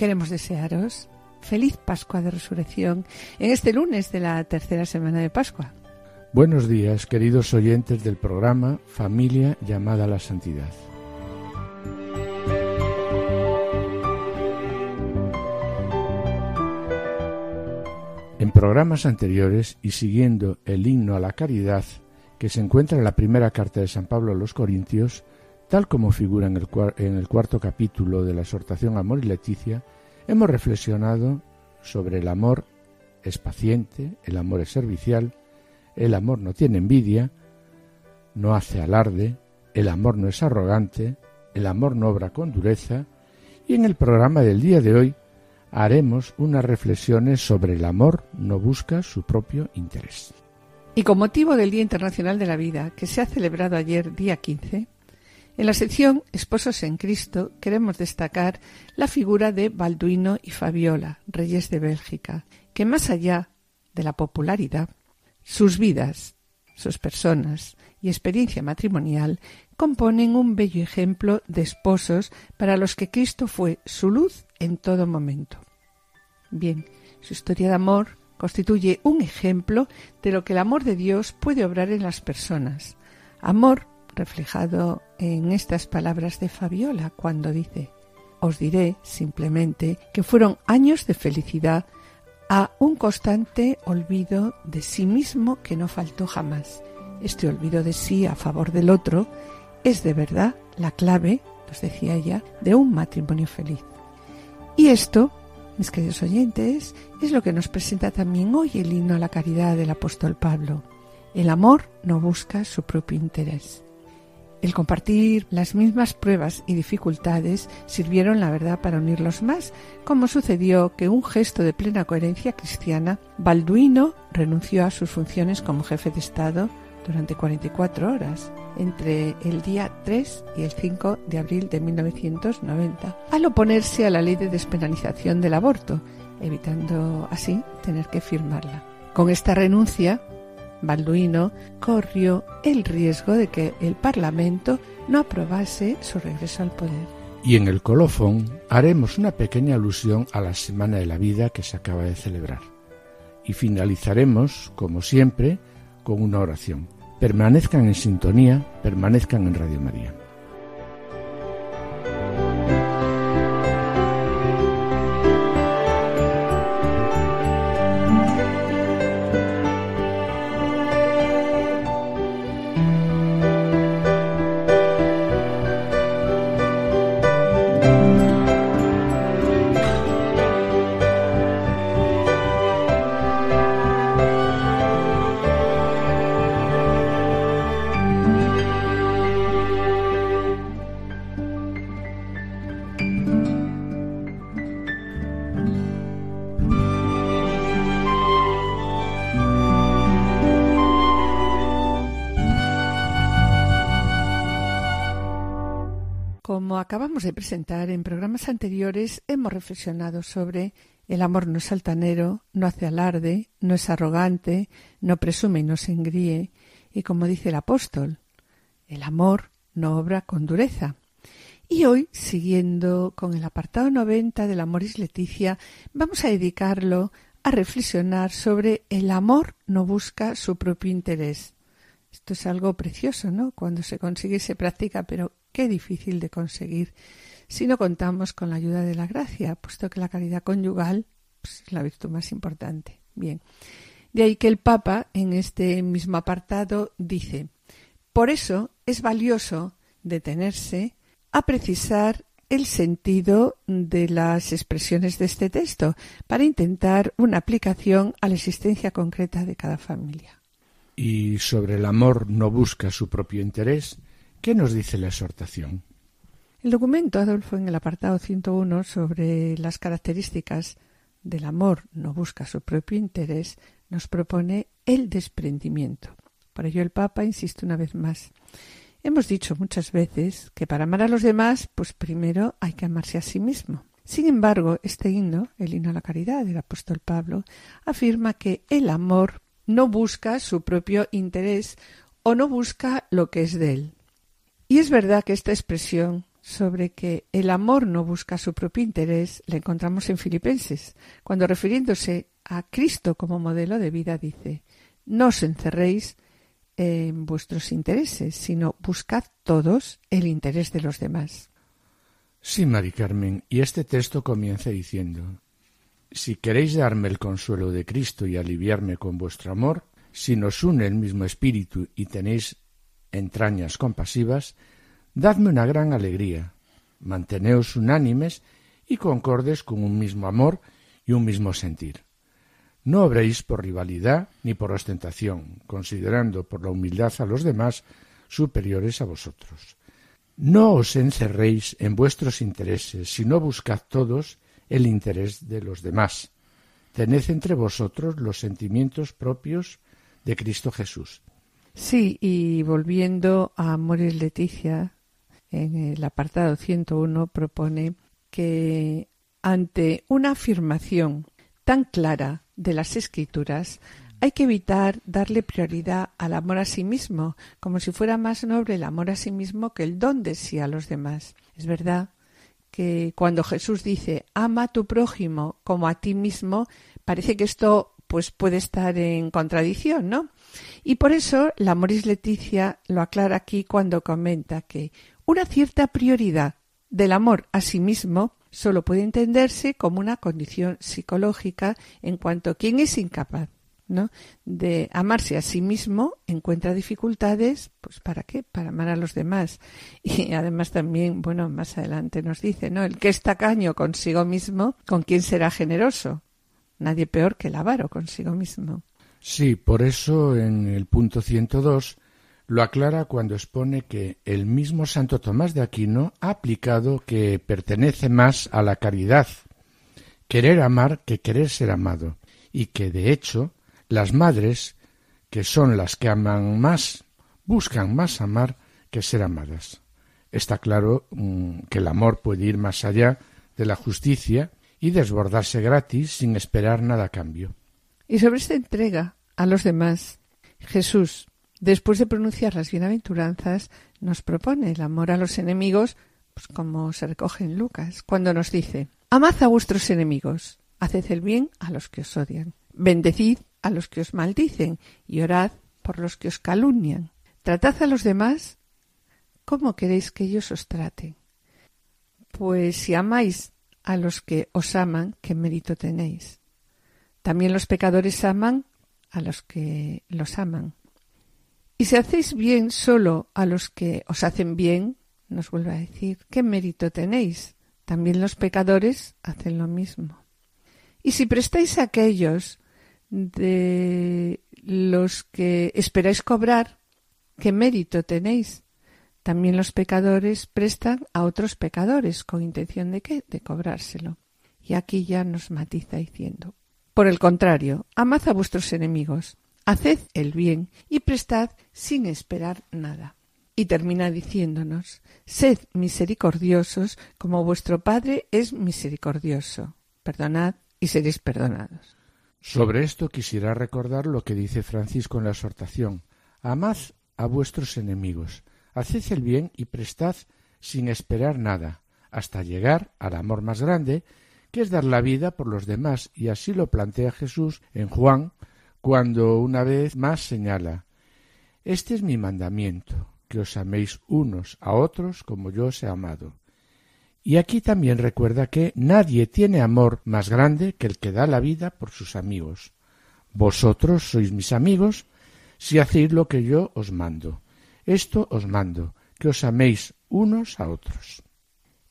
Queremos desearos feliz Pascua de Resurrección en este lunes de la tercera semana de Pascua. Buenos días, queridos oyentes del programa Familia llamada a la Santidad. En programas anteriores y siguiendo el himno a la caridad que se encuentra en la primera carta de San Pablo a los Corintios, tal como figura en el, el cuarto capítulo de la exhortación Amor y Leticia, hemos reflexionado sobre el amor es paciente, el amor es servicial, el amor no tiene envidia, no hace alarde, el amor no es arrogante, el amor no obra con dureza, y en el programa del día de hoy haremos unas reflexiones sobre el amor no busca su propio interés. Y con motivo del Día Internacional de la Vida, que se ha celebrado ayer día 15, en la sección Esposos en Cristo queremos destacar la figura de Balduino y Fabiola, reyes de Bélgica, que más allá de la popularidad, sus vidas, sus personas y experiencia matrimonial componen un bello ejemplo de esposos para los que Cristo fue su luz en todo momento. Bien, su historia de amor constituye un ejemplo de lo que el amor de Dios puede obrar en las personas. Amor reflejado en estas palabras de Fabiola cuando dice Os diré simplemente que fueron años de felicidad a un constante olvido de sí mismo que no faltó jamás. Este olvido de sí a favor del otro es de verdad la clave, nos decía ella, de un matrimonio feliz. Y esto, mis queridos oyentes, es lo que nos presenta también hoy el himno a la caridad del apóstol Pablo. El amor no busca su propio interés. El compartir las mismas pruebas y dificultades sirvieron, la verdad, para unirlos más, como sucedió que un gesto de plena coherencia cristiana, Balduino renunció a sus funciones como jefe de Estado durante 44 horas, entre el día 3 y el 5 de abril de 1990, al oponerse a la ley de despenalización del aborto, evitando así tener que firmarla. Con esta renuncia, Balduino corrió el riesgo de que el Parlamento no aprobase su regreso al poder. Y en el colofón haremos una pequeña alusión a la Semana de la Vida que se acaba de celebrar. Y finalizaremos, como siempre, con una oración. Permanezcan en sintonía, permanezcan en Radio María. Presentar en programas anteriores, hemos reflexionado sobre el amor no es altanero, no hace alarde, no es arrogante, no presume y no se engríe, y como dice el apóstol, el amor no obra con dureza. Y hoy, siguiendo con el apartado 90 del Amoris Leticia, vamos a dedicarlo a reflexionar sobre el amor no busca su propio interés. Esto es algo precioso, ¿no? Cuando se consigue se practica, pero qué difícil de conseguir si no contamos con la ayuda de la gracia, puesto que la caridad conyugal pues, es la virtud más importante. Bien. De ahí que el Papa, en este mismo apartado, dice Por eso es valioso detenerse a precisar el sentido de las expresiones de este texto para intentar una aplicación a la existencia concreta de cada familia. Y sobre el amor no busca su propio interés, ¿Qué nos dice la exhortación? El documento, Adolfo, en el apartado 101 sobre las características del amor no busca su propio interés, nos propone el desprendimiento. Por ello el Papa insiste una vez más. Hemos dicho muchas veces que para amar a los demás, pues primero hay que amarse a sí mismo. Sin embargo, este himno, el himno a la caridad del apóstol Pablo, afirma que el amor no busca su propio interés o no busca lo que es de él. Y es verdad que esta expresión sobre que el amor no busca su propio interés la encontramos en Filipenses, cuando refiriéndose a Cristo como modelo de vida dice No os encerréis en vuestros intereses, sino buscad todos el interés de los demás. Sí, Mari Carmen, y este texto comienza diciendo Si queréis darme el consuelo de Cristo y aliviarme con vuestro amor, si nos une el mismo espíritu y tenéis entrañas compasivas, dadme una gran alegría, manteneos unánimes y concordes con un mismo amor y un mismo sentir. No obréis por rivalidad ni por ostentación, considerando por la humildad a los demás superiores a vosotros. No os encerréis en vuestros intereses, sino buscad todos el interés de los demás. Tened entre vosotros los sentimientos propios de Cristo Jesús. Sí, y volviendo a Morir Leticia, en el apartado 101 propone que ante una afirmación tan clara de las escrituras, hay que evitar darle prioridad al amor a sí mismo, como si fuera más noble el amor a sí mismo que el don de sí a los demás. Es verdad que cuando Jesús dice ama a tu prójimo como a ti mismo, parece que esto pues puede estar en contradicción, ¿no? Y por eso la Moris Leticia lo aclara aquí cuando comenta que una cierta prioridad del amor a sí mismo solo puede entenderse como una condición psicológica en cuanto quien es incapaz ¿no? de amarse a sí mismo encuentra dificultades, pues ¿para qué? Para amar a los demás. Y además también, bueno, más adelante nos dice, ¿no? El que es tacaño consigo mismo, ¿con quién será generoso? Nadie peor que el avaro consigo mismo. Sí, por eso en el punto 102 lo aclara cuando expone que el mismo Santo Tomás de Aquino ha aplicado que pertenece más a la caridad, querer amar que querer ser amado, y que de hecho las madres, que son las que aman más, buscan más amar que ser amadas. Está claro mm, que el amor puede ir más allá de la justicia y desbordarse gratis sin esperar nada a cambio. Y sobre esta entrega a los demás, Jesús después de pronunciar las bienaventuranzas, nos propone el amor a los enemigos, pues como se recoge en Lucas, cuando nos dice, Amad a vuestros enemigos, haced el bien a los que os odian, bendecid a los que os maldicen y orad por los que os calumnian. Tratad a los demás como queréis que ellos os traten. Pues si amáis a los que os aman, ¿qué mérito tenéis? También los pecadores aman a los que los aman. Y si hacéis bien solo a los que os hacen bien, nos vuelve a decir, ¿qué mérito tenéis? También los pecadores hacen lo mismo. Y si prestáis a aquellos de los que esperáis cobrar, ¿qué mérito tenéis? También los pecadores prestan a otros pecadores con intención de qué? De cobrárselo. Y aquí ya nos matiza diciendo, por el contrario, amad a vuestros enemigos, Haced el bien y prestad sin esperar nada. Y termina diciéndonos, sed misericordiosos como vuestro Padre es misericordioso. Perdonad y seréis perdonados. Sobre esto quisiera recordar lo que dice Francisco en la exhortación. Amad a vuestros enemigos, haced el bien y prestad sin esperar nada, hasta llegar al amor más grande, que es dar la vida por los demás, y así lo plantea Jesús en Juan cuando una vez más señala Este es mi mandamiento, que os améis unos a otros como yo os he amado. Y aquí también recuerda que nadie tiene amor más grande que el que da la vida por sus amigos. Vosotros sois mis amigos si hacéis lo que yo os mando. Esto os mando, que os améis unos a otros.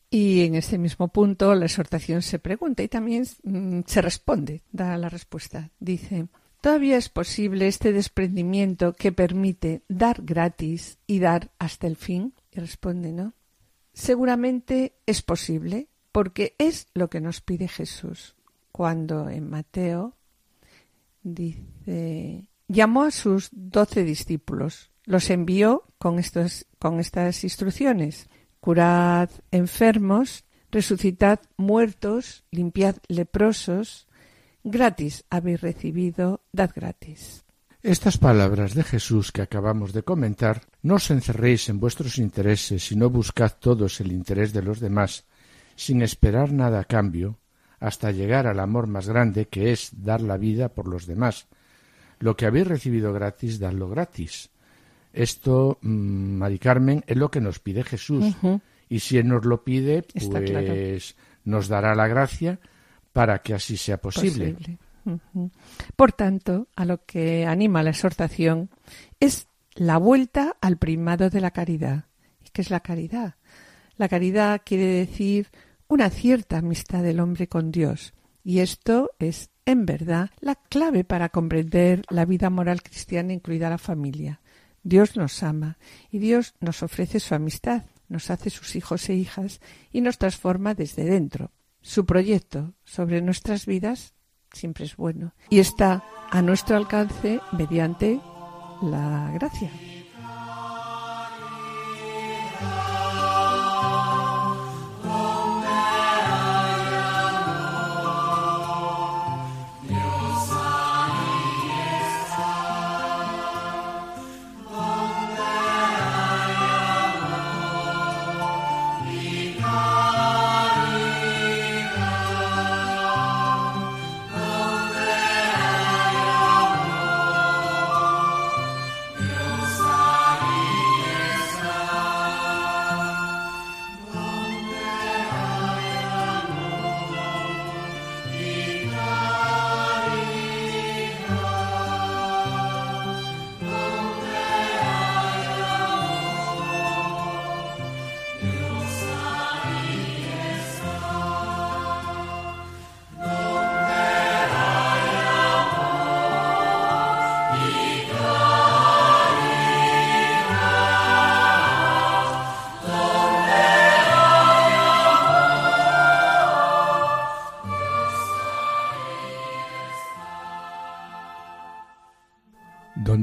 Y en ese mismo punto la exhortación se pregunta y también mm, se responde, da la respuesta. Dice, Todavía es posible este desprendimiento que permite dar gratis y dar hasta el fin. Y responde, ¿no? seguramente es posible, porque es lo que nos pide Jesús. Cuando en Mateo dice, llamó a sus doce discípulos, los envió con, con estas instrucciones. Curad enfermos, resucitad muertos, limpiad leprosos, gratis habéis recibido, dad gratis. Estas palabras de Jesús que acabamos de comentar, no os encerréis en vuestros intereses, sino buscad todos el interés de los demás, sin esperar nada a cambio, hasta llegar al amor más grande que es dar la vida por los demás. Lo que habéis recibido gratis, dadlo gratis. Esto, mm, Mari Carmen, es lo que nos pide Jesús. Y si Él nos lo pide, pues nos dará la gracia para que así sea posible. Por tanto, a lo que anima la exhortación es la vuelta al primado de la caridad. ¿Y qué es la caridad? La caridad quiere decir una cierta amistad del hombre con Dios. Y esto es, en verdad, la clave para comprender la vida moral cristiana, incluida la familia. Dios nos ama y Dios nos ofrece su amistad, nos hace sus hijos e hijas y nos transforma desde dentro. Su proyecto sobre nuestras vidas siempre es bueno y está a nuestro alcance mediante la gracia.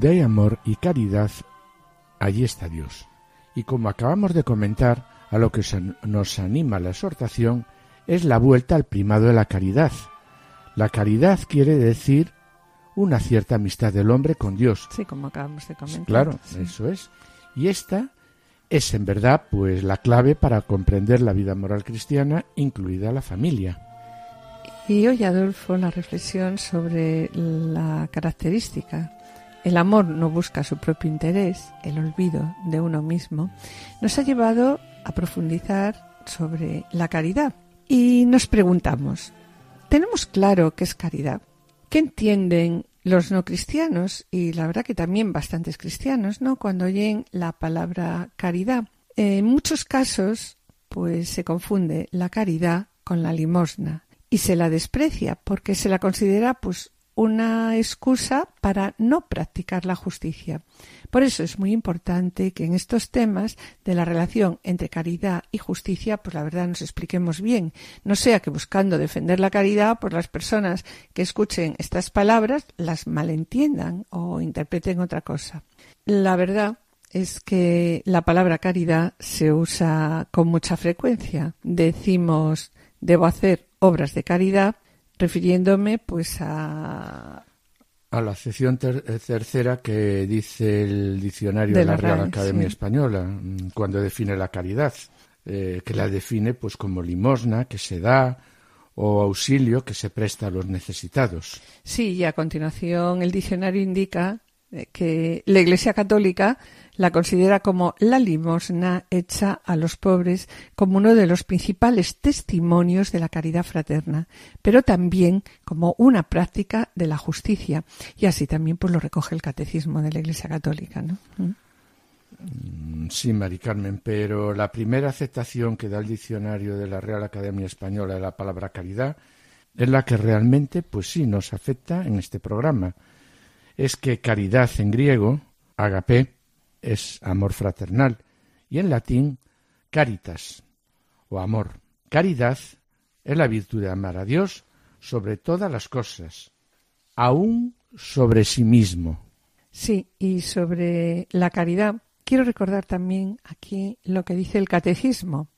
Donde hay amor y caridad, allí está Dios. Y como acabamos de comentar, a lo que nos anima la exhortación es la vuelta al primado de la caridad. La caridad quiere decir una cierta amistad del hombre con Dios. Sí, como acabamos de comentar. Claro, eso es. Y esta es en verdad pues la clave para comprender la vida moral cristiana, incluida la familia. Y hoy, Adolfo, la reflexión sobre la característica el amor no busca su propio interés, el olvido de uno mismo, nos ha llevado a profundizar sobre la caridad. Y nos preguntamos, ¿tenemos claro qué es caridad? ¿Qué entienden los no cristianos y la verdad que también bastantes cristianos, ¿no? Cuando oyen la palabra caridad. En muchos casos, pues se confunde la caridad con la limosna y se la desprecia porque se la considera pues una excusa para no practicar la justicia. Por eso es muy importante que en estos temas de la relación entre caridad y justicia, pues la verdad nos expliquemos bien. No sea que buscando defender la caridad, pues las personas que escuchen estas palabras las malentiendan o interpreten otra cosa. La verdad es que la palabra caridad se usa con mucha frecuencia. Decimos debo hacer obras de caridad refiriéndome pues a a la sección eh, tercera que dice el diccionario de, la, Real Academia Española mm, cuando define la caridad, eh, que la define pues como limosna que se da o auxilio que se presta a los necesitados. Sí, y a continuación el diccionario indica eh, que la Iglesia Católica la considera como la limosna hecha a los pobres como uno de los principales testimonios de la caridad fraterna, pero también como una práctica de la justicia. Y así también pues lo recoge el catecismo de la Iglesia Católica, ¿no? Mm, sí, Mari Carmen, pero la primera aceptación que da el diccionario de la Real Academia Española de la palabra caridad es la que realmente, pues sí, nos afecta en este programa. Es que caridad en griego, agape, es amor fraternal y en latín caritas. o amor. Caridad es la virtud de amar a Dios sobre todas las cosas, aún sobre sí mismo. Sí, y sobre la caridad, quiero recordar también aquí lo que dice el catecismo,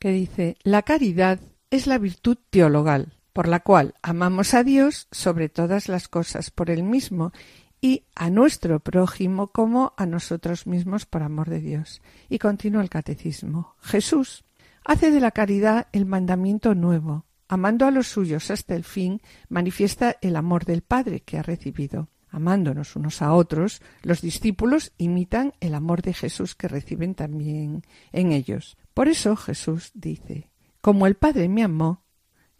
que dice, la caridad es la virtud teologal, por la cual amamos a Dios sobre todas las cosas por él mismo y a nuestro prójimo como a nosotros mismos por amor de Dios. Y continúa el catecismo. Jesús hace de la caridad el mandamiento nuevo. Amando a los suyos hasta el fin, manifiesta el amor del Padre que ha recibido. Amándonos unos a otros, los discípulos imitan el amor de Jesús que reciben también en ellos. Por eso Jesús dice, Como el Padre me amó,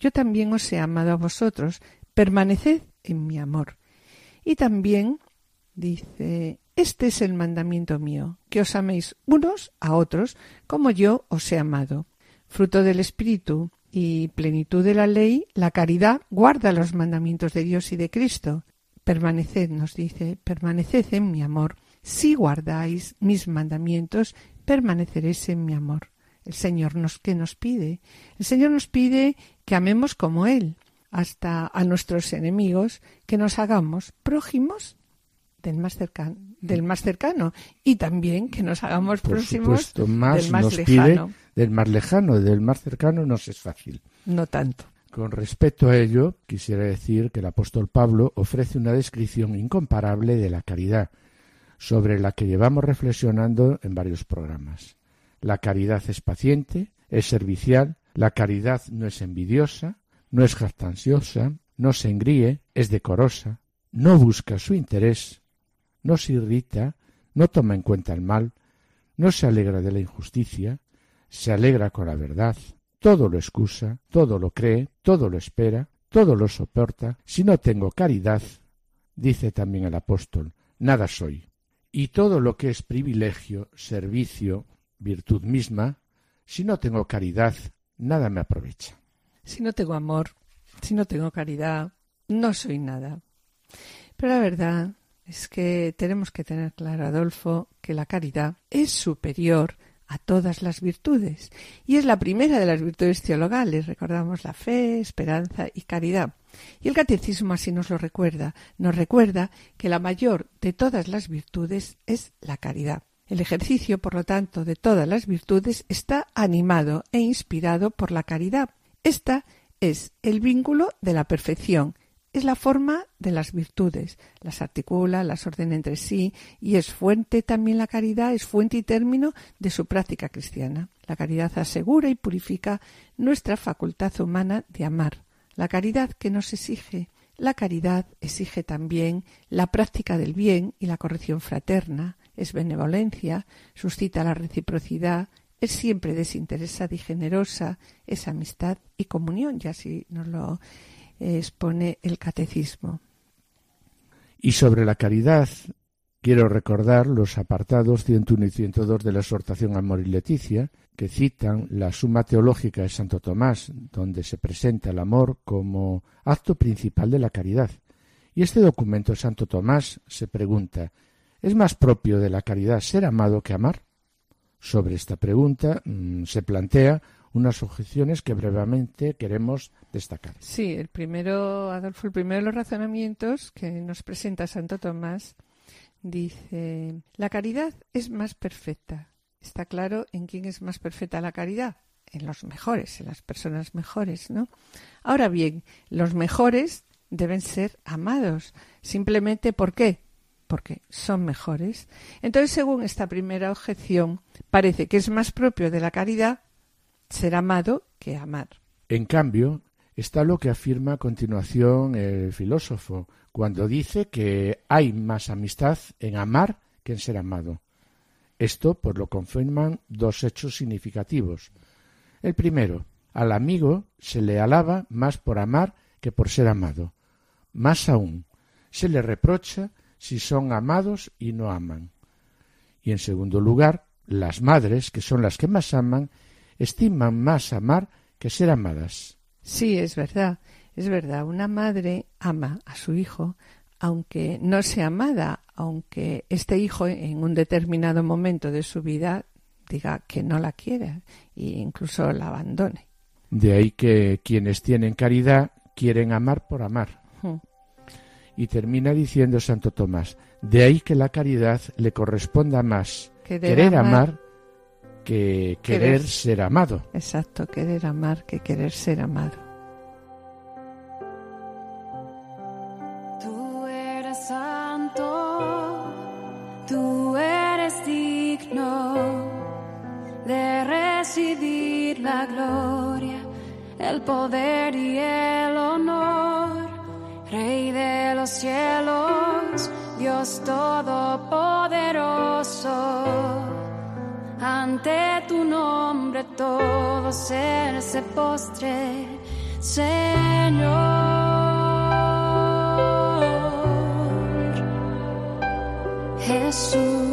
yo también os he amado a vosotros, permaneced en mi amor. Y también dice, este es el mandamiento mío, que os améis unos a otros como yo os he amado. Fruto del Espíritu y plenitud de la ley, la caridad guarda los mandamientos de Dios y de Cristo. Permaneced, nos dice, permaneced en mi amor. Si guardáis mis mandamientos, permaneceréis en mi amor. El Señor nos que nos pide. El Señor nos pide que amemos como Él hasta a nuestros enemigos, que nos hagamos prójimos del más cercano, del más cercano y también que nos hagamos próximos del más lejano. del más lejano, del más cercano no es fácil. No tanto. Con respecto a ello, quisiera decir que el apóstol Pablo ofrece una descripción incomparable de la caridad, sobre la que llevamos reflexionando en varios programas. La caridad es paciente, es servicial, la caridad no es envidiosa, no es jactanciosa, no se engríe, es decorosa, no busca su interés, no se irrita, no toma en cuenta el mal, no se alegra de la injusticia, se alegra con la verdad, todo lo excusa, todo lo cree, todo lo espera, todo lo soporta. Si no tengo caridad, dice también el apóstol, nada soy. Y todo lo que es privilegio, servicio, virtud misma, si no tengo caridad, nada me aprovecha. Si no tengo amor, si no tengo caridad, no soy nada. Pero la verdad es que tenemos que tener claro, Adolfo, que la caridad es superior a todas las virtudes y es la primera de las virtudes teologales. Recordamos la fe, esperanza y caridad. Y el catecismo así nos lo recuerda. Nos recuerda que la mayor de todas las virtudes es la caridad. El ejercicio, por lo tanto, de todas las virtudes está animado e inspirado por la caridad, esta es el vínculo de la perfección, es la forma de las virtudes, las articula, las ordena entre sí y es fuente también la caridad, es fuente y término de su práctica cristiana. La caridad asegura y purifica nuestra facultad humana de amar. La caridad que nos exige. La caridad exige también la práctica del bien y la corrección fraterna, es benevolencia, suscita la reciprocidad, es siempre desinteresada y generosa, es amistad y comunión, y así nos lo expone el catecismo. Y sobre la caridad, quiero recordar los apartados 101 y 102 de la exhortación Amor y Leticia, que citan la Suma Teológica de Santo Tomás, donde se presenta el amor como acto principal de la caridad. Y este documento de Santo Tomás se pregunta, ¿es más propio de la caridad ser amado que amar? Sobre esta pregunta mm, se plantea unas objeciones que brevemente queremos destacar. Sí, el primero, Adolfo, el primero de los razonamientos que nos presenta Santo Tomás dice, la caridad es más perfecta. Está claro en quién es más perfecta la caridad, en los mejores, en las personas mejores, ¿no? Ahora bien, los mejores deben ser amados. Simplemente ¿por qué? Porque son mejores. Entonces, según esta primera objeción, parece que es más propio de la caridad ser amado que amar. En cambio, está lo que afirma a continuación el filósofo, cuando dice que hay más amistad en amar que en ser amado. Esto pues lo confirman dos hechos significativos. El primero, al amigo se le alaba más por amar que por ser amado. Más aún, se le reprocha si son amados y no aman. Y en segundo lugar, las madres, que son las que más aman, estiman más amar que ser amadas. Sí, es verdad, es verdad. Una madre ama a su hijo, aunque no sea amada, aunque este hijo en un determinado momento de su vida diga que no la quiere e incluso la abandone. De ahí que quienes tienen caridad quieren amar por amar. Y termina diciendo Santo Tomás, de ahí que la caridad le corresponda más querer, amar, que querer, ser amado. Exacto, querer amar que querer ser amado. Tú eres santo, tú eres digno de recibir la gloria, el poder y el honor, los cielos, Dios todopoderoso ante tu nombre todo ser se postre, Señor. Jesús,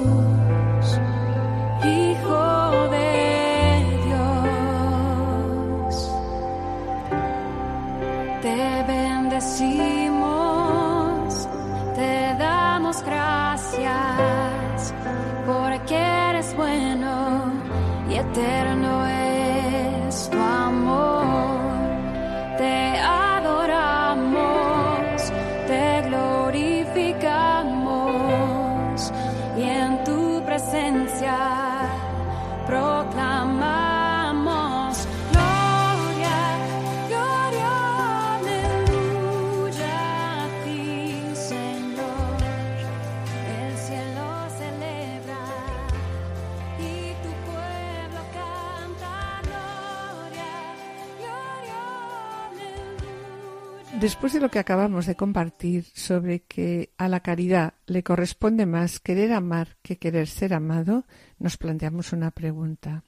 Después de lo que acabamos de compartir sobre que a la caridad le corresponde más querer amar que querer ser amado, nos planteamos una pregunta.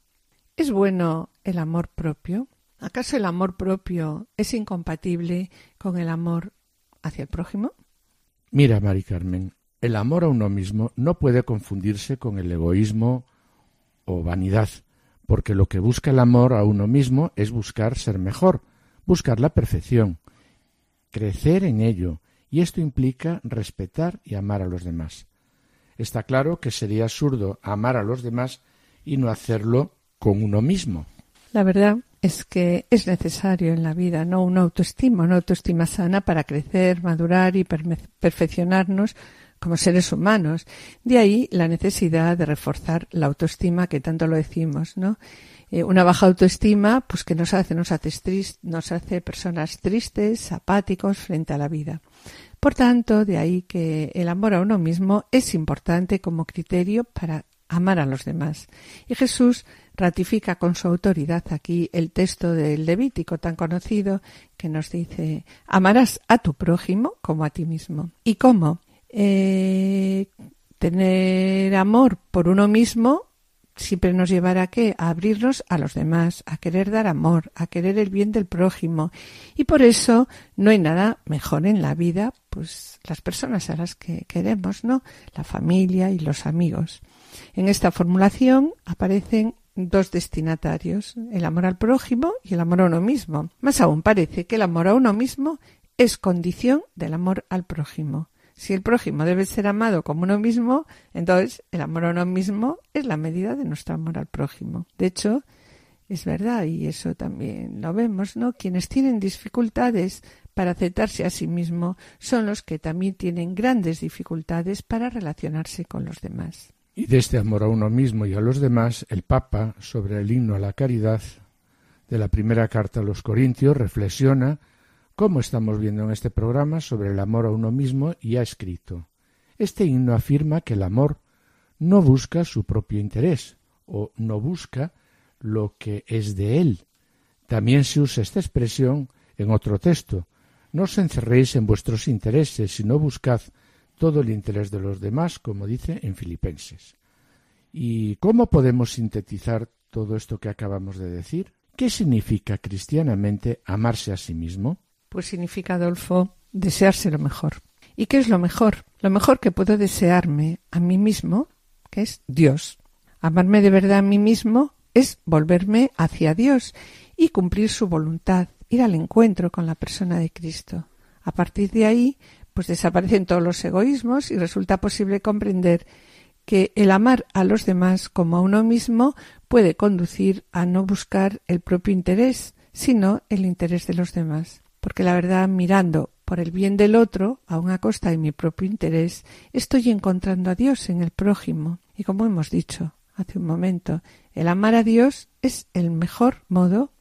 ¿Es bueno el amor propio? ¿Acaso el amor propio es incompatible con el amor hacia el prójimo? Mira, Mari Carmen, el amor a uno mismo no puede confundirse con el egoísmo o vanidad, porque lo que busca el amor a uno mismo es buscar ser mejor, buscar la perfección, crecer en ello, y esto implica respetar y amar a los demás. Está claro que sería absurdo amar a los demás y no hacerlo con uno mismo. La verdad es que es necesario en la vida, ¿no? Una autoestima, una autoestima sana para crecer, madurar y perfeccionarnos como seres humanos. De ahí la necesidad de reforzar la autoestima que tanto lo decimos, ¿no? Eh, una baja autoestima, pues que nos hace, nos hace, nos hace personas tristes, apáticos frente a la vida. Por tanto, de ahí que el amor a uno mismo es importante como criterio para amar a los demás. Y Jesús ratifica con su autoridad aquí el texto del Levítico tan conocido que nos dice amarás a tu prójimo como a ti mismo. ¿Y cómo? Eh, tener amor por uno mismo siempre nos llevará a qué? A abrirnos a los demás, a querer dar amor, a querer el bien del prójimo. Y por eso no hay nada mejor en la vida, pues las personas a las que queremos, ¿no? La familia y los amigos. En esta formulación aparecen dos destinatarios, el amor al prójimo y el amor a uno mismo. Más aún parece que el amor a uno mismo es condición del amor al prójimo. Si el prójimo debe ser amado como uno mismo, entonces el amor a uno mismo es la medida de nuestro amor al prójimo. De hecho, es verdad, y eso también lo vemos, ¿no? Quienes tienen dificultades para aceptarse a sí mismo son los que también tienen grandes dificultades para relacionarse con los demás. Y de este amor a uno mismo y a los demás, el Papa, sobre el himno a la caridad de la primera carta a los Corintios, reflexiona como estamos viendo en este programa sobre el amor a uno mismo y ha escrito. Este himno afirma que el amor no busca su propio interés o no busca lo que es de él. También se usa esta expresión en otro texto. No os encerréis en vuestros intereses, sino buscad todo el interés de los demás, como dice en Filipenses. ¿Y cómo podemos sintetizar todo esto que acabamos de decir? ¿Qué significa cristianamente amarse a sí mismo? Pues significa, Adolfo, desearse lo mejor. ¿Y qué es lo mejor? Lo mejor que puedo desearme a mí mismo, que es Dios. Amarme de verdad a mí mismo es volverme hacia Dios y cumplir su voluntad, ir al encuentro con la persona de Cristo. A partir de ahí, pues desaparecen todos los egoísmos y resulta posible comprender que el amar a los demás como a uno mismo puede conducir a no buscar el propio interés, sino el interés de los demás. Porque la verdad, mirando por el bien del otro, aun a costa de mi propio interés, estoy encontrando a Dios en el prójimo. Y como hemos dicho hace un momento, el amar a Dios es el mejor modo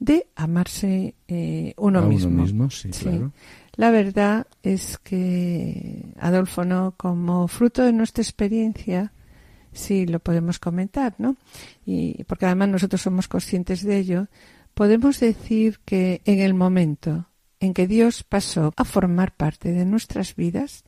de amarse eh, uno A mismo. uno mismo, sí, claro. La verdad es que, Adolfo, ¿no? Como fruto de nuestra experiencia, sí lo podemos comentar, ¿no? Y porque además nosotros somos conscientes de ello, podemos decir que en el momento en que Dios pasó a formar parte de nuestras vidas,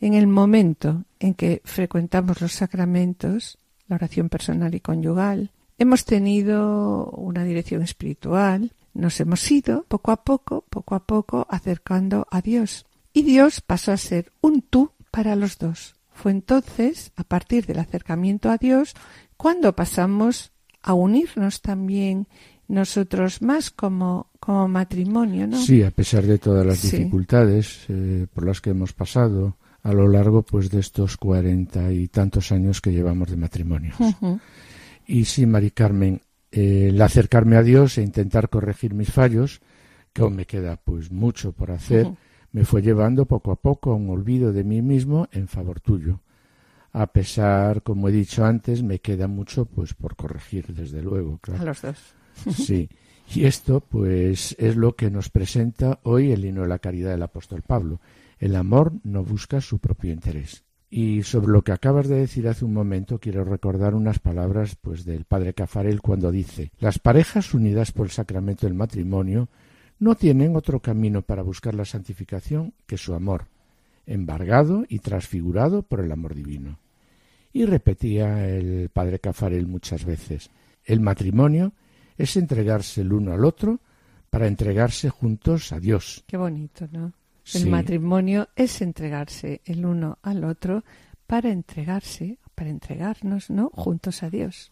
en el momento en que frecuentamos los sacramentos, la oración personal y conyugal, hemos tenido una dirección espiritual, nos hemos ido poco a poco, poco a poco acercando a Dios. Y Dios pasó a ser un tú para los dos. Fue entonces, a partir del acercamiento a Dios, cuando pasamos a unirnos también nosotros más como, como matrimonio, ¿no? Sí, a pesar de todas las Sí. dificultades eh, por las que hemos pasado a lo largo pues de estos cuarenta y tantos años que llevamos de matrimonio. Y sí, Mari Carmen, eh, el acercarme a Dios e intentar corregir mis fallos, que aún me queda pues mucho por hacer, me fue llevando poco a poco a un olvido de mí mismo en favor tuyo. A pesar, como he dicho antes, me queda mucho pues por corregir, desde luego, A claro. los dos. Sí. Y esto, pues, es lo que nos presenta hoy el himno de la caridad del apóstol Pablo. El amor no busca su propio interés. Y sobre lo que acabas de decir hace un momento, quiero recordar unas palabras, pues, del padre Cafarel cuando dice: Las parejas unidas por el sacramento del matrimonio no tienen otro camino para buscar la santificación que su amor, embargado y transfigurado por el amor divino. Y repetía el padre Cafarel muchas veces: El matrimonio es entregarse el uno al otro para entregarse juntos a Dios. Qué bonito, ¿no? El Sí. matrimonio es entregarse el uno al otro para entregarse, para entregarnos, ¿no? Juntos a Dios.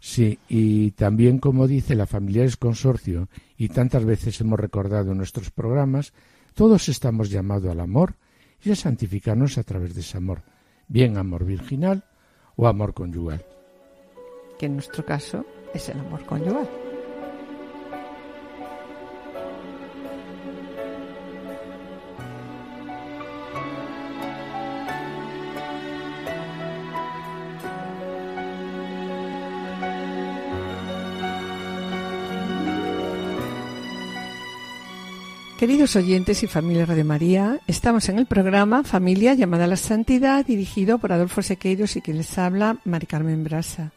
Sí, y también como dice la Familiares Consorcio y tantas veces hemos recordado en nuestros programas, todos estamos llamados al amor y a santificarnos a través de ese amor, bien amor virginal o amor conyugal. Que en nuestro caso es el amor conyugal. Queridos oyentes y familia de María, estamos en el programa Familia llamada a la Santidad, dirigido por Adolfo Sequeiros y quien les habla, Mari Carmen Brasa.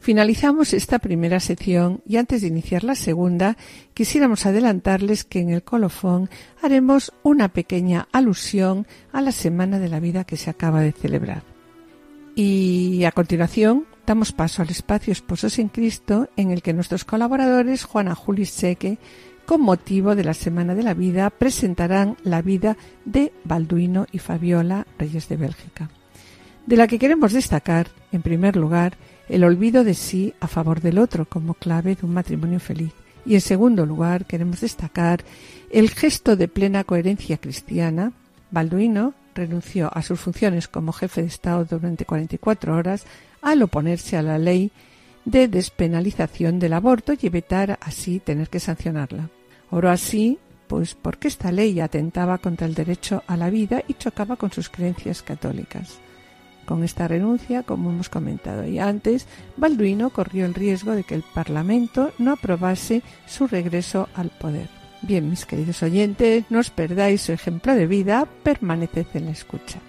Finalizamos esta primera sección y antes de iniciar la segunda, quisiéramos adelantarles que en el colofón haremos una pequeña alusión a la Semana de la Vida que se acaba de celebrar. Y a continuación damos paso al espacio Esposos en Cristo en el que nuestros colaboradores Juana Juli Seque con motivo de la Semana de la Vida presentarán la vida de Balduino y Fabiola, reyes de Bélgica, de la que queremos destacar, en primer lugar, el olvido de sí a favor del otro como clave de un matrimonio feliz. Y en segundo lugar, queremos destacar el gesto de plena coherencia cristiana. Balduino renunció a sus funciones como jefe de Estado durante 44 horas al oponerse a la ley de despenalización del aborto y evitar así tener que sancionarla. Oró así, pues porque esta ley atentaba contra el derecho a la vida y chocaba con sus creencias católicas. Con esta renuncia, como hemos comentado ya antes, Balduino corrió el riesgo de que el Parlamento no aprobase su regreso al poder. Bien, mis queridos oyentes, no os perdáis su ejemplo de vida, permaneced en la escucha.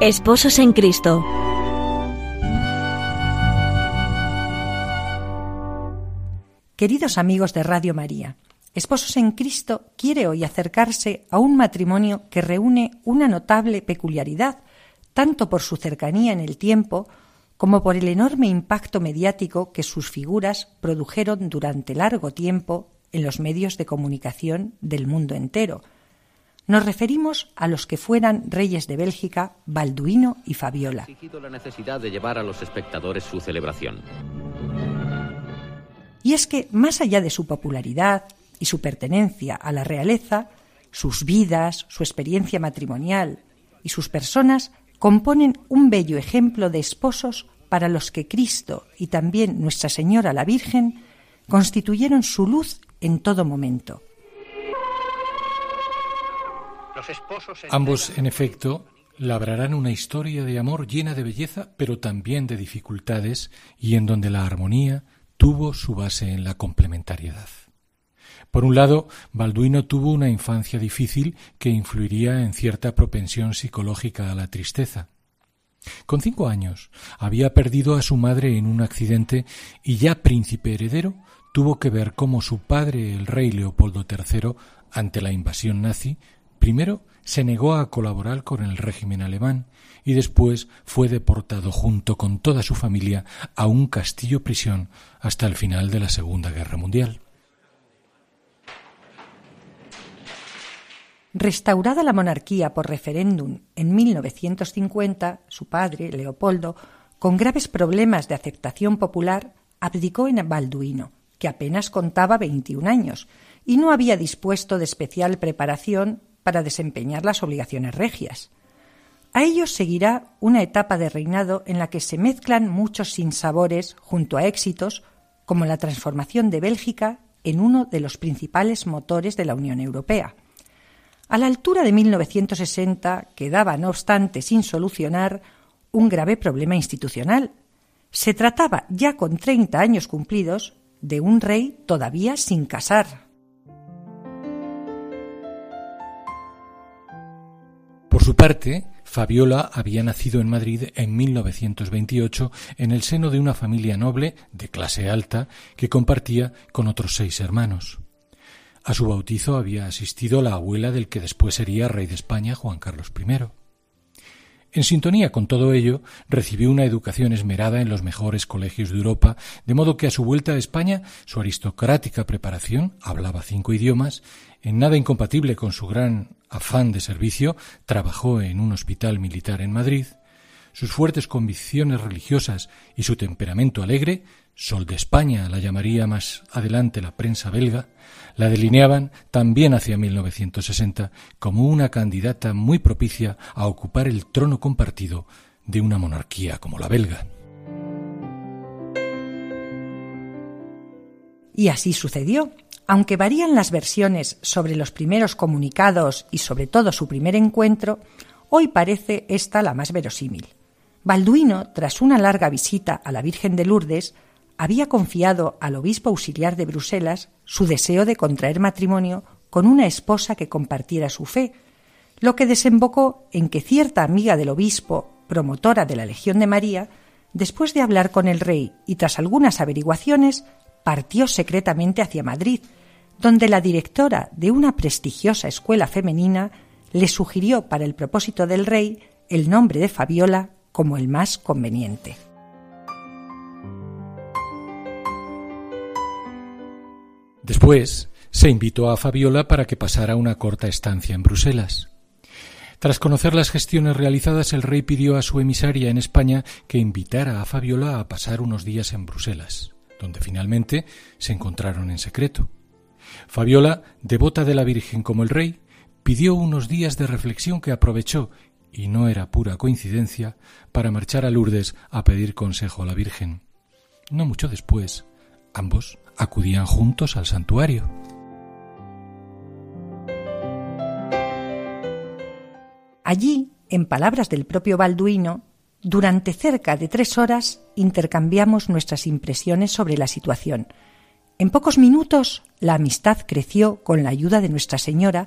Esposos en Cristo. Queridos amigos de Radio María, Esposos en Cristo quiere hoy acercarse a un matrimonio que reúne una notable peculiaridad, tanto por su cercanía en el tiempo como por el enorme impacto mediático que sus figuras produjeron durante largo tiempo en los medios de comunicación del mundo entero. Nos referimos a los que fueran reyes de Bélgica, Balduino y Fabiola. la necesidad de llevar a los espectadores su celebración. Y es que, más allá de su popularidad y su pertenencia a la realeza, sus vidas, su experiencia matrimonial y sus personas componen un bello ejemplo de esposos para los que Cristo y también Nuestra Señora la Virgen constituyeron su luz en todo momento. Ambos, en efecto, labrarán una historia de amor llena de belleza, pero también de dificultades, y en donde la armonía tuvo su base en la complementariedad. Por un lado, Balduino tuvo una infancia difícil que influiría en cierta propensión psicológica a la tristeza. Con cinco años había perdido a su madre en un accidente y ya príncipe heredero tuvo que ver cómo su padre, el rey Leopoldo III, ante la invasión nazi, primero se negó a colaborar con el régimen alemán y después fue deportado junto con toda su familia a un castillo prisión hasta el final de la Segunda Guerra Mundial. Restaurada la monarquía por referéndum en 1950, su padre, Leopoldo, con graves problemas de aceptación popular, abdicó en Balduino, que apenas contaba 21 años y no había dispuesto de especial preparación para desempeñar las obligaciones regias. A ellos seguirá una etapa de reinado en la que se mezclan muchos sinsabores junto a éxitos como la transformación de Bélgica en uno de los principales motores de la Unión Europea. A la altura de 1960 quedaba, no obstante, sin solucionar un grave problema institucional. Se trataba, ya con 30 años cumplidos, de un rey todavía sin casar. Por su parte, Fabiola había nacido en Madrid en 1928 en el seno de una familia noble de clase alta que compartía con otros seis hermanos. A su bautizo había asistido la abuela del que después sería rey de España, Juan Carlos I. En sintonía con todo ello, recibió una educación esmerada en los mejores colegios de Europa, de modo que a su vuelta a España su aristocrática preparación, hablaba cinco idiomas, en nada incompatible con su gran afán de servicio, trabajó en un hospital militar en Madrid, sus fuertes convicciones religiosas y su temperamento alegre Sol de España la llamaría más adelante la prensa belga, la delineaban también hacia 1960 como una candidata muy propicia a ocupar el trono compartido de una monarquía como la belga. Y así sucedió. Aunque varían las versiones sobre los primeros comunicados y sobre todo su primer encuentro, hoy parece esta la más verosímil. Balduino, tras una larga visita a la Virgen de Lourdes, había confiado al obispo auxiliar de Bruselas su deseo de contraer matrimonio con una esposa que compartiera su fe, lo que desembocó en que cierta amiga del obispo, promotora de la Legión de María, después de hablar con el rey y tras algunas averiguaciones, partió secretamente hacia Madrid, donde la directora de una prestigiosa escuela femenina le sugirió para el propósito del rey el nombre de Fabiola como el más conveniente. Después se invitó a Fabiola para que pasara una corta estancia en Bruselas. Tras conocer las gestiones realizadas, el rey pidió a su emisaria en España que invitara a Fabiola a pasar unos días en Bruselas, donde finalmente se encontraron en secreto. Fabiola, devota de la Virgen como el rey, pidió unos días de reflexión que aprovechó, y no era pura coincidencia, para marchar a Lourdes a pedir consejo a la Virgen. No mucho después, ambos acudían juntos al santuario. Allí, en palabras del propio Balduino, durante cerca de tres horas intercambiamos nuestras impresiones sobre la situación. En pocos minutos la amistad creció con la ayuda de Nuestra Señora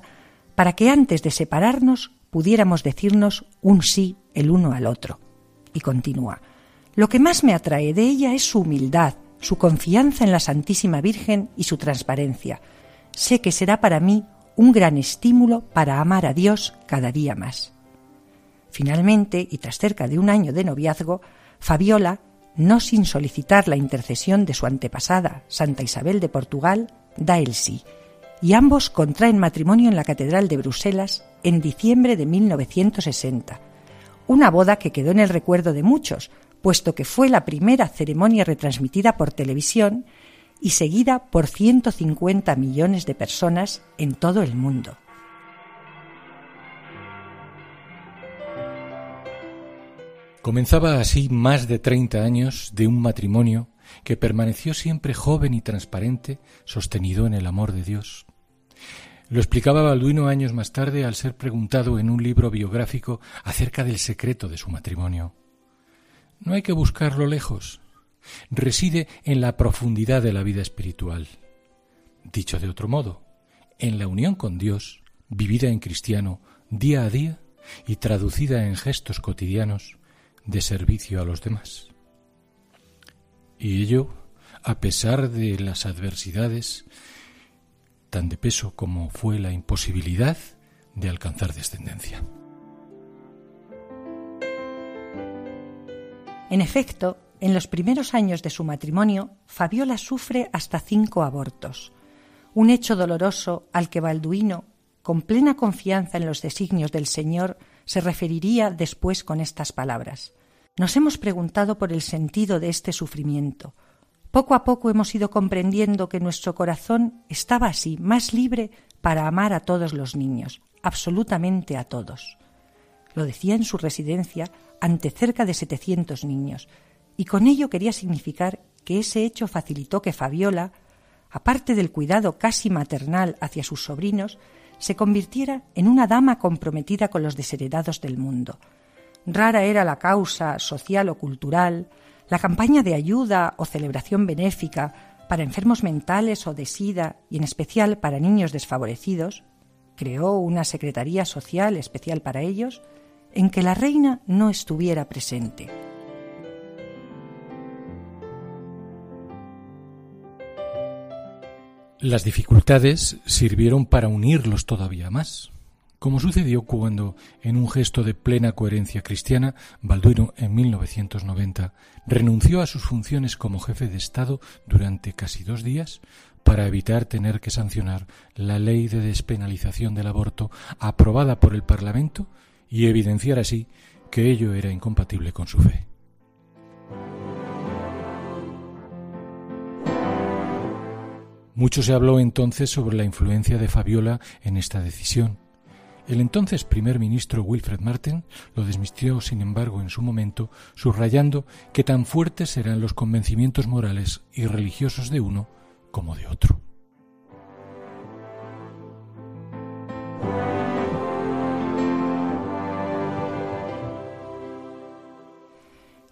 para que antes de separarnos pudiéramos decirnos un sí el uno al otro. Y continúa. Lo que más me atrae de ella es su humildad, su confianza en la Santísima Virgen y su transparencia. Sé que será para mí un gran estímulo para amar a Dios cada día más. Finalmente, y tras cerca de un año de noviazgo, Fabiola, no sin solicitar la intercesión de su antepasada, Santa Isabel de Portugal, da el sí, y ambos contraen matrimonio en la Catedral de Bruselas en diciembre de 1960, una boda que quedó en el recuerdo de muchos, puesto que fue la primera ceremonia retransmitida por televisión y seguida por 150 millones de personas en todo el mundo. Comenzaba así más de 30 años de un matrimonio que permaneció siempre joven y transparente, sostenido en el amor de Dios. Lo explicaba Balduino años más tarde al ser preguntado en un libro biográfico acerca del secreto de su matrimonio. No hay que buscarlo lejos. Reside en la profundidad de la vida espiritual. Dicho de otro modo, en la unión con Dios, vivida en cristiano día a día y traducida en gestos cotidianos, de servicio a los demás. Y ello a pesar de las adversidades tan de peso como fue la imposibilidad de alcanzar descendencia. En efecto, en los primeros años de su matrimonio, Fabiola sufre hasta cinco abortos, un hecho doloroso al que Balduino, con plena confianza en los designios del Señor, se referiría después con estas palabras. Nos hemos preguntado por el sentido de este sufrimiento. Poco a poco hemos ido comprendiendo que nuestro corazón estaba así, más libre para amar a todos los niños, absolutamente a todos. Lo decía en su residencia ante cerca de setecientos niños, y con ello quería significar que ese hecho facilitó que Fabiola, aparte del cuidado casi maternal hacia sus sobrinos, se convirtiera en una dama comprometida con los desheredados del mundo. Rara era la causa social o cultural, la campaña de ayuda o celebración benéfica para enfermos mentales o de sida y en especial para niños desfavorecidos, creó una secretaría social especial para ellos, en que la reina no estuviera presente. Las dificultades sirvieron para unirlos todavía más, como sucedió cuando, en un gesto de plena coherencia cristiana, Balduino en 1990 renunció a sus funciones como jefe de Estado durante casi dos días para evitar tener que sancionar la ley de despenalización del aborto aprobada por el Parlamento y evidenciar así que ello era incompatible con su fe. Mucho se habló entonces sobre la influencia de Fabiola en esta decisión. El entonces primer ministro Wilfred Martin lo desmistió, sin embargo, en su momento, subrayando que tan fuertes serán los convencimientos morales y religiosos de uno como de otro.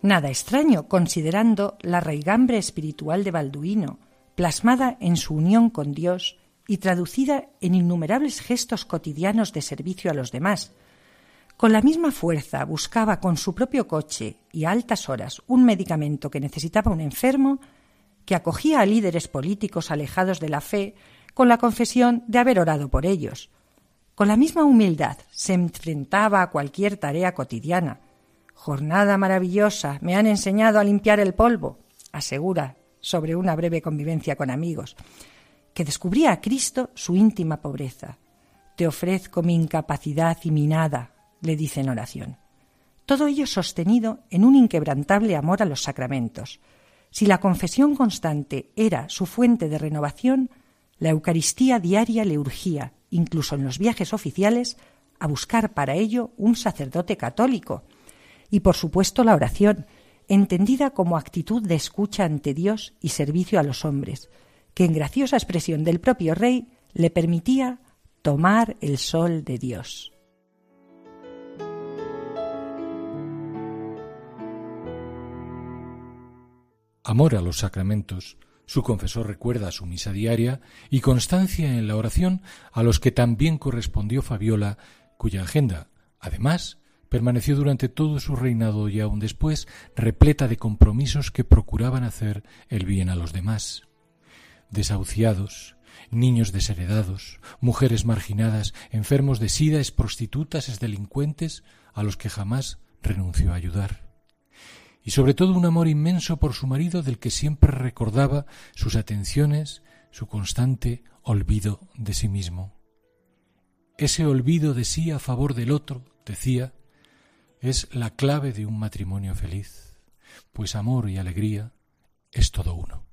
Nada extraño, considerando la raigambre espiritual de Balduino, plasmada en su unión con Dios y traducida en innumerables gestos cotidianos de servicio a los demás. Con la misma fuerza buscaba con su propio coche y a altas horas un medicamento que necesitaba un enfermo, que acogía a líderes políticos alejados de la fe con la confesión de haber orado por ellos. Con la misma humildad se enfrentaba a cualquier tarea cotidiana, Jornada maravillosa, me han enseñado a limpiar el polvo, asegura sobre una breve convivencia con amigos, que descubría a Cristo su íntima pobreza. Te ofrezco mi incapacidad y mi nada, le dice en oración. Todo ello sostenido en un inquebrantable amor a los sacramentos. Si la confesión constante era su fuente de renovación, la Eucaristía diaria le urgía, incluso en los viajes oficiales, a buscar para ello un sacerdote católico, y por supuesto la oración, entendida como actitud de escucha ante Dios y servicio a los hombres, que en graciosa expresión del propio rey le permitía tomar el sol de Dios. Amor a los sacramentos, su confesor recuerda su misa diaria y constancia en la oración a los que también correspondió Fabiola, cuya agenda, además, permaneció durante todo su reinado y aún después repleta de compromisos que procuraban hacer el bien a los demás. Desahuciados, niños desheredados, mujeres marginadas, enfermos de sida, prostitutas, delincuentes, a los que jamás renunció a ayudar. Y sobre todo un amor inmenso por su marido del que siempre recordaba sus atenciones, su constante olvido de sí mismo. Ese olvido de sí a favor del otro, decía, es la clave de un matrimonio feliz, pues amor y alegría es todo uno.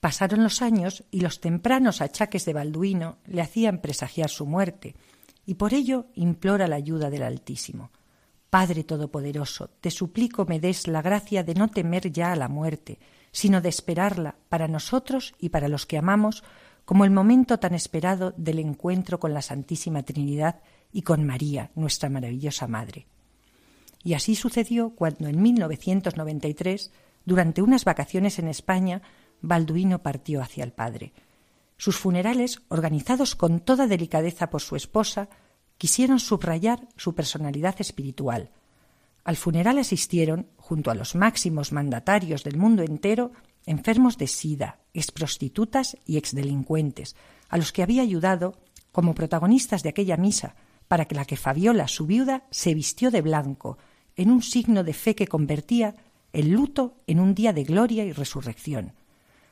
Pasaron los años y los tempranos achaques de Balduino le hacían presagiar su muerte, y por ello implora la ayuda del Altísimo. Padre Todopoderoso, te suplico me des la gracia de no temer ya a la muerte, sino de esperarla para nosotros y para los que amamos, como el momento tan esperado del encuentro con la Santísima Trinidad y con María, nuestra maravillosa Madre. Y así sucedió cuando en 1993, durante unas vacaciones en España, Balduino partió hacia el padre. Sus funerales, organizados con toda delicadeza por su esposa, quisieron subrayar su personalidad espiritual. Al funeral asistieron, junto a los máximos mandatarios del mundo entero, enfermos de sida, exprostitutas y exdelincuentes, a los que había ayudado como protagonistas de aquella misa, para que la que Fabiola, su viuda, se vistió de blanco, en un signo de fe que convertía el luto en un día de gloria y resurrección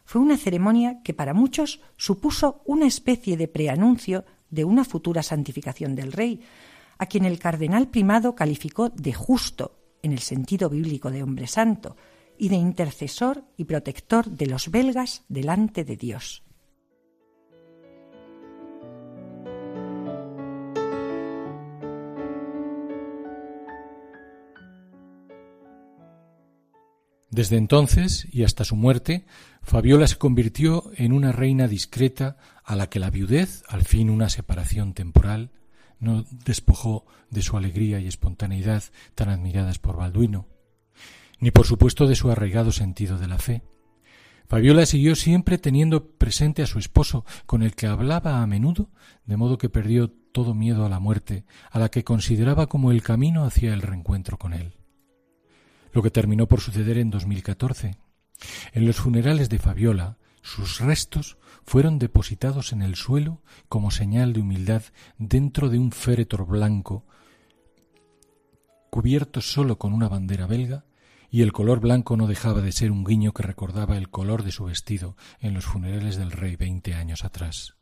fue una ceremonia que para muchos supuso una especie de preanuncio de una futura santificación del rey, a quien el cardenal primado calificó de justo en el sentido bíblico de hombre santo y de intercesor y protector de los belgas delante de Dios. Desde entonces y hasta su muerte, Fabiola se convirtió en una reina discreta a la que la viudez, al fin una separación temporal, no despojó de su alegría y espontaneidad tan admiradas por Balduino, ni por supuesto de su arraigado sentido de la fe. Fabiola siguió siempre teniendo presente a su esposo, con el que hablaba a menudo, de modo que perdió todo miedo a la muerte, a la que consideraba como el camino hacia el reencuentro con él lo que terminó por suceder en 2014. En los funerales de Fabiola, sus restos fueron depositados en el suelo como señal de humildad dentro de un féretro blanco cubierto solo con una bandera belga, y el color blanco no dejaba de ser un guiño que recordaba el color de su vestido en los funerales del rey veinte años atrás.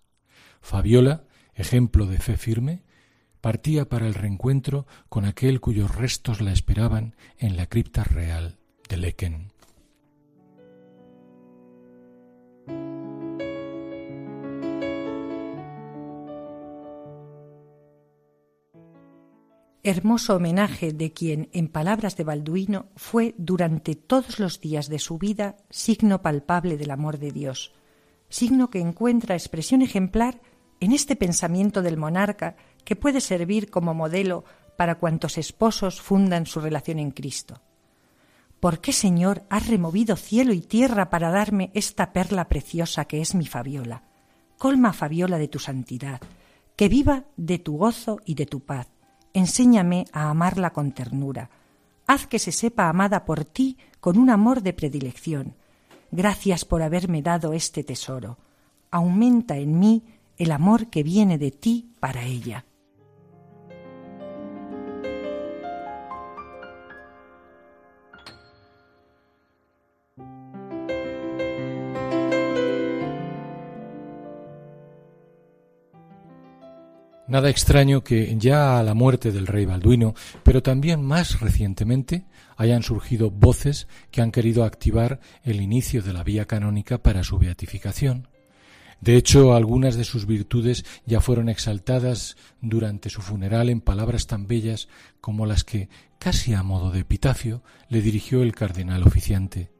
Fabiola, ejemplo de fe firme, partía para el reencuentro con aquel cuyos restos la esperaban en la cripta real de Lequen. Hermoso homenaje de quien, en palabras de Balduino, fue durante todos los días de su vida signo palpable del amor de Dios, signo que encuentra expresión ejemplar en este pensamiento del monarca que puede servir como modelo para cuantos esposos fundan su relación en Cristo. ¿Por qué, Señor, has removido cielo y tierra para darme esta perla preciosa que es mi Fabiola? Colma Fabiola de tu santidad, que viva de tu gozo y de tu paz. Enséñame a amarla con ternura. Haz que se sepa amada por ti con un amor de predilección. Gracias por haberme dado este tesoro. Aumenta en mí el amor que viene de ti para ella. Nada extraño que ya a la muerte del rey Balduino, pero también más recientemente, hayan surgido voces que han querido activar el inicio de la vía canónica para su beatificación. De hecho, algunas de sus virtudes ya fueron exaltadas durante su funeral en palabras tan bellas como las que, casi a modo de epitafio, le dirigió el cardenal oficiante.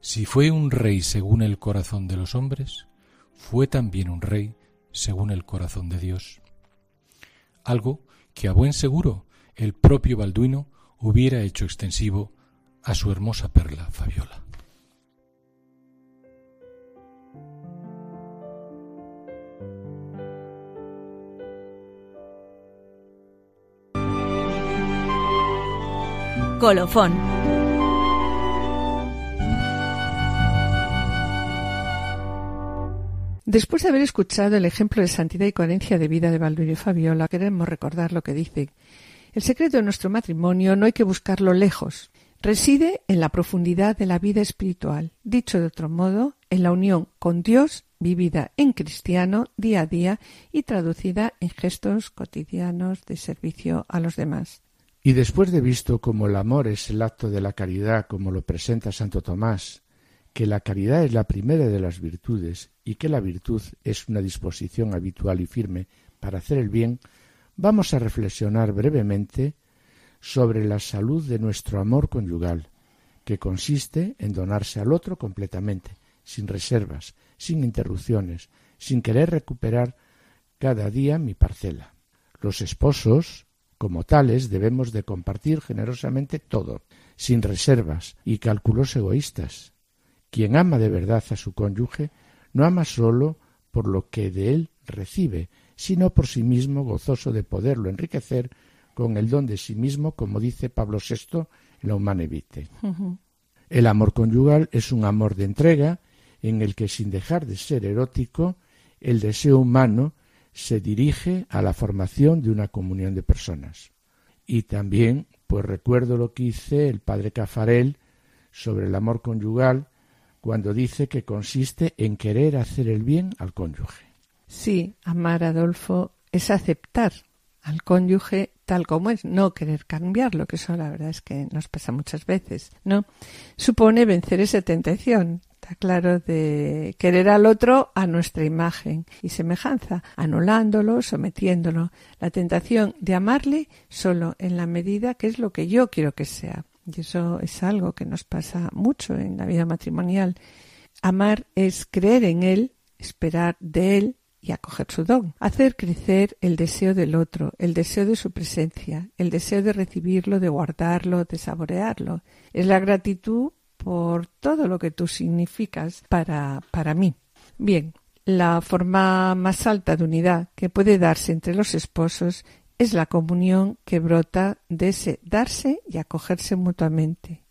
Si fue un rey según el corazón de los hombres, fue también un rey según el corazón de Dios algo que a buen seguro el propio Balduino hubiera hecho extensivo a su hermosa perla Fabiola. Colofón Después de haber escuchado el ejemplo de santidad y coherencia de vida de Balduino y Fabiola, queremos recordar lo que dice. El secreto de nuestro matrimonio no hay que buscarlo lejos. Reside en la profundidad de la vida espiritual. Dicho de otro modo, en la unión con Dios vivida en cristiano día a día y traducida en gestos cotidianos de servicio a los demás. Y después de visto cómo el amor es el acto de la caridad, como lo presenta Santo Tomás, que la caridad es la primera de las virtudes y que la virtud es una disposición habitual y firme para hacer el bien, vamos a reflexionar brevemente sobre la salud de nuestro amor conyugal, que consiste en donarse al otro completamente, sin reservas, sin interrupciones, sin querer recuperar cada día mi parcela. Los esposos como tales debemos de compartir generosamente todo, sin reservas y cálculos egoístas. Quien ama de verdad a su cónyuge no ama sólo por lo que de él recibe, sino por sí mismo gozoso de poderlo enriquecer con el don de sí mismo, como dice Pablo VI en la Humane Vitae. El amor conyugal es un amor de entrega en el que sin dejar de ser erótico, el deseo humano se dirige a la formación de una comunión de personas. Y también, pues recuerdo lo que dice el padre Cafarel sobre el amor conyugal, cuando dice que consiste en querer hacer el bien al cónyuge. Sí, amar Adolfo es aceptar al cónyuge tal como es, no querer cambiarlo, que eso la verdad es que nos pasa muchas veces, ¿no? Supone vencer esa tentación, claro, de querer al otro a nuestra imagen y semejanza, anulándolo, sometiéndolo. La tentación de amarle solo en la medida que es lo que yo quiero que sea. Y eso es algo que nos pasa mucho en la vida matrimonial. Amar es creer en él, esperar de él y acoger su don, hacer crecer el deseo del otro, el deseo de su presencia, el deseo de recibirlo, de guardarlo, de saborearlo. Es la gratitud por todo lo que tú significas para, para mí. Bien, la forma más alta de unidad que puede darse entre los esposos es la comunión que brota de ese darse y acogerse mutuamente.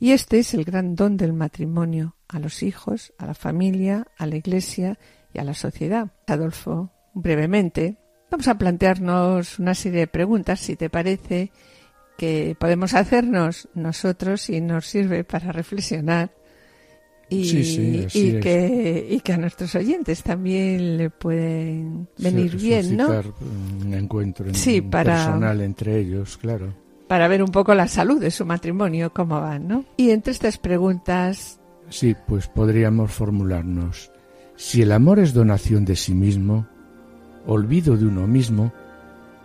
Y este es el gran don del matrimonio a los hijos, a la familia, a la iglesia y a la sociedad. Adolfo, brevemente, vamos a plantearnos una serie de preguntas, si te parece, que podemos hacernos nosotros y nos sirve para reflexionar y, que, y que a nuestros oyentes también le pueden venir bien, ¿no? Un encuentro personal entre ellos, claro. Para ver un poco la salud de su matrimonio, cómo va, ¿no? Y entre estas preguntas... Sí, pues podríamos formularnos. Si el amor es donación de sí mismo, olvido de uno mismo,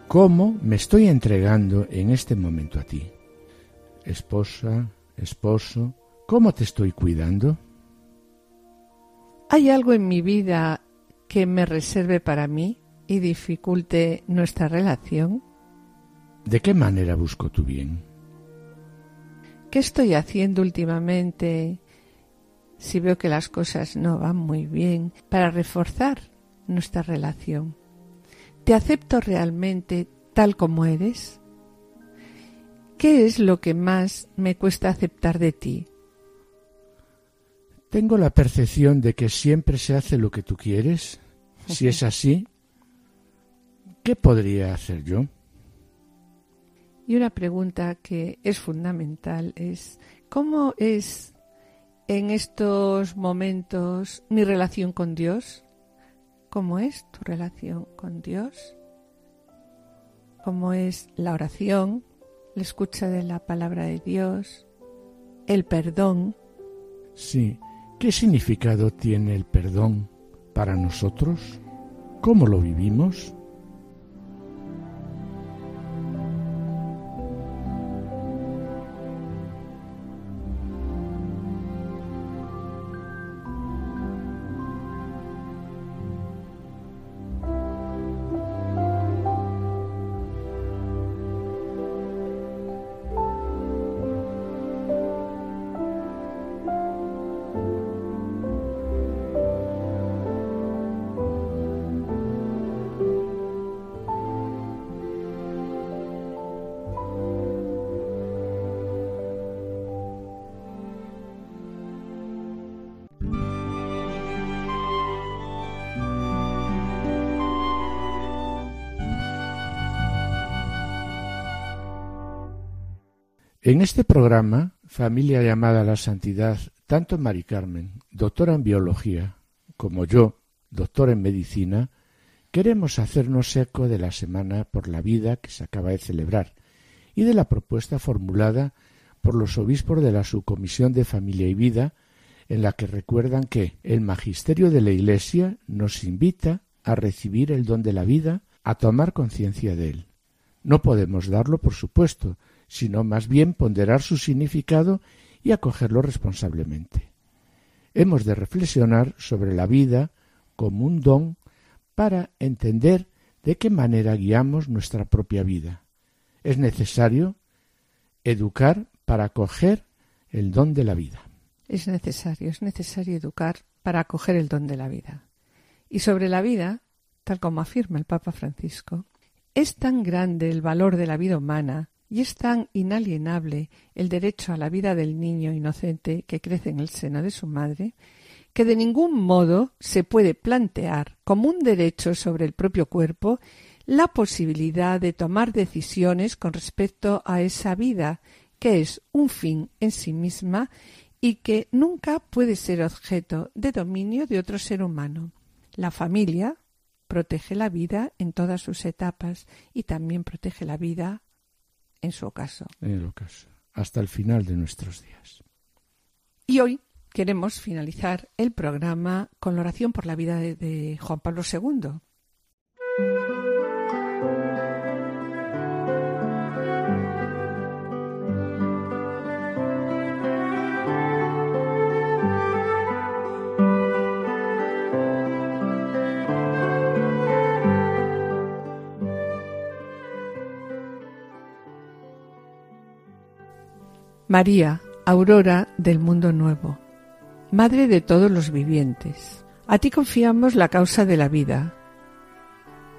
¿Cómo me estoy entregando en este momento a ti? Esposa, esposo, ¿cómo te estoy cuidando? ¿Hay algo en mi vida que me reserve para mí y dificulte nuestra relación? ¿De qué manera busco tu bien? ¿Qué estoy haciendo últimamente si veo que las cosas no van muy bien para reforzar nuestra relación? ¿Te acepto realmente tal como eres? ¿Qué es lo que más me cuesta aceptar de ti? Tengo la percepción de que siempre se hace lo que tú quieres. Si es así, ¿qué podría hacer yo? Y una pregunta que es fundamental es, ¿cómo es en estos momentos mi relación con Dios? cómo es tu relación con Dios, cómo es la oración, la escucha de la palabra de Dios, el perdón. Sí, ¿qué significado tiene el perdón para nosotros? ¿Cómo lo vivimos? En este programa, Familia llamada a la Santidad, tanto Mari Carmen, doctora en biología, como yo, doctor en medicina, queremos hacernos eco de la Semana por la Vida que se acaba de celebrar y de la propuesta formulada por los obispos de la Subcomisión de Familia y Vida, en la que recuerdan que el magisterio de la Iglesia nos invita a recibir el don de la vida, a tomar conciencia de él. No podemos darlo, por supuesto, sino más bien ponderar su significado y acogerlo responsablemente. Hemos de reflexionar sobre la vida como un don para entender de qué manera guiamos nuestra propia vida. Es necesario educar para acoger el don de la vida. Es necesario, es necesario educar para acoger el don de la vida. Y sobre la vida, tal como afirma el Papa Francisco, es tan grande el valor de la vida humana y es tan inalienable el derecho a la vida del niño inocente que crece en el seno de su madre, que de ningún modo se puede plantear como un derecho sobre el propio cuerpo la posibilidad de tomar decisiones con respecto a esa vida, que es un fin en sí misma y que nunca puede ser objeto de dominio de otro ser humano. La familia protege la vida en todas sus etapas y también protege la vida en su ocaso. En el ocaso, hasta el final de nuestros días. Y hoy queremos finalizar el programa con la oración por la vida de, de Juan Pablo II. María, aurora del mundo nuevo, Madre de todos los vivientes, a ti confiamos la causa de la vida.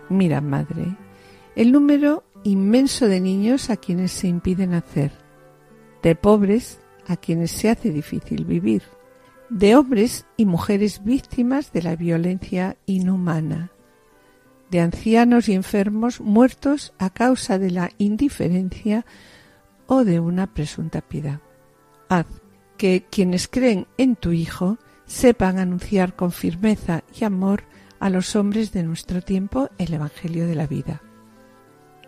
Mira, Madre, el número inmenso de niños a quienes se impide nacer, de pobres a quienes se hace difícil vivir, de hombres y mujeres víctimas de la violencia inhumana, de ancianos y enfermos muertos a causa de la indiferencia o de una presunta piedad. Haz que quienes creen en tu Hijo sepan anunciar con firmeza y amor a los hombres de nuestro tiempo el Evangelio de la vida.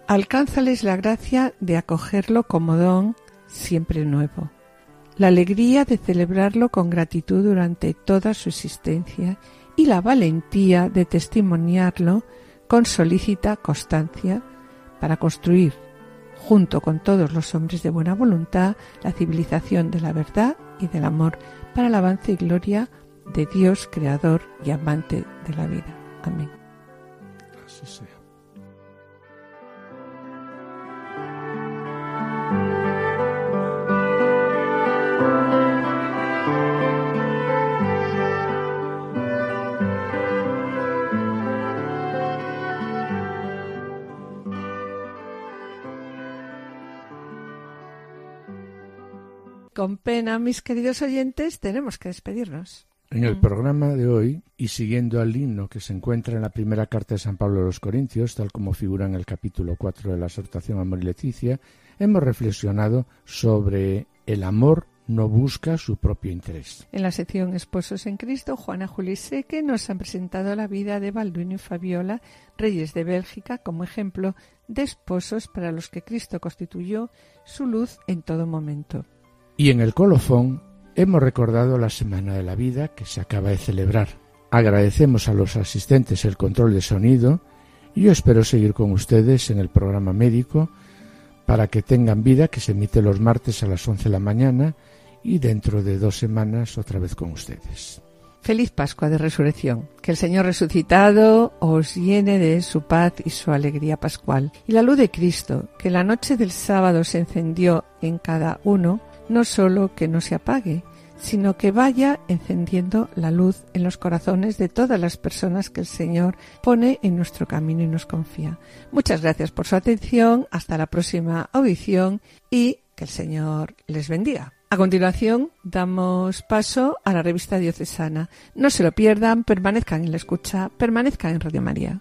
Alcánzales la gracia de acogerlo como don siempre nuevo, la alegría de celebrarlo con gratitud durante toda su existencia y la valentía de testimoniarlo con solícita constancia para construir junto con todos los hombres de buena voluntad, la civilización de la verdad y del amor para el avance y gloria de Dios, Creador y amante de la vida. Amén. Con pena, mis queridos oyentes, tenemos que despedirnos. En el programa de hoy, y siguiendo al himno que se encuentra en la primera carta de San Pablo a los Corintios, tal como figura en el capítulo 4 de la exhortación Amor y Leticia, hemos reflexionado sobre el amor no busca su propio interés. En la sección Esposos en Cristo, Juana Juli Seque nos han presentado la vida de Balduino y Fabiola, reyes de Bélgica, como ejemplo de esposos para los que Cristo constituyó su luz en todo momento. Y en el colofón hemos recordado la Semana de la Vida que se acaba de celebrar. Agradecemos a los asistentes el control de sonido y yo espero seguir con ustedes en el programa médico para que tengan vida que se emite los martes a las 11 de la mañana y dentro de dos semanas otra vez con ustedes. Feliz Pascua de Resurrección. Que el Señor resucitado os llene de su paz y su alegría pascual. Y la luz de Cristo, que la noche del sábado se encendió en cada uno, no solo que no se apague, sino que vaya encendiendo la luz en los corazones de todas las personas que el Señor pone en nuestro camino y nos confía. Muchas gracias por su atención, hasta la próxima audición y que el Señor les bendiga. A continuación, damos paso a la revista diocesana. No se lo pierdan, permanezcan en la escucha, permanezcan en Radio María.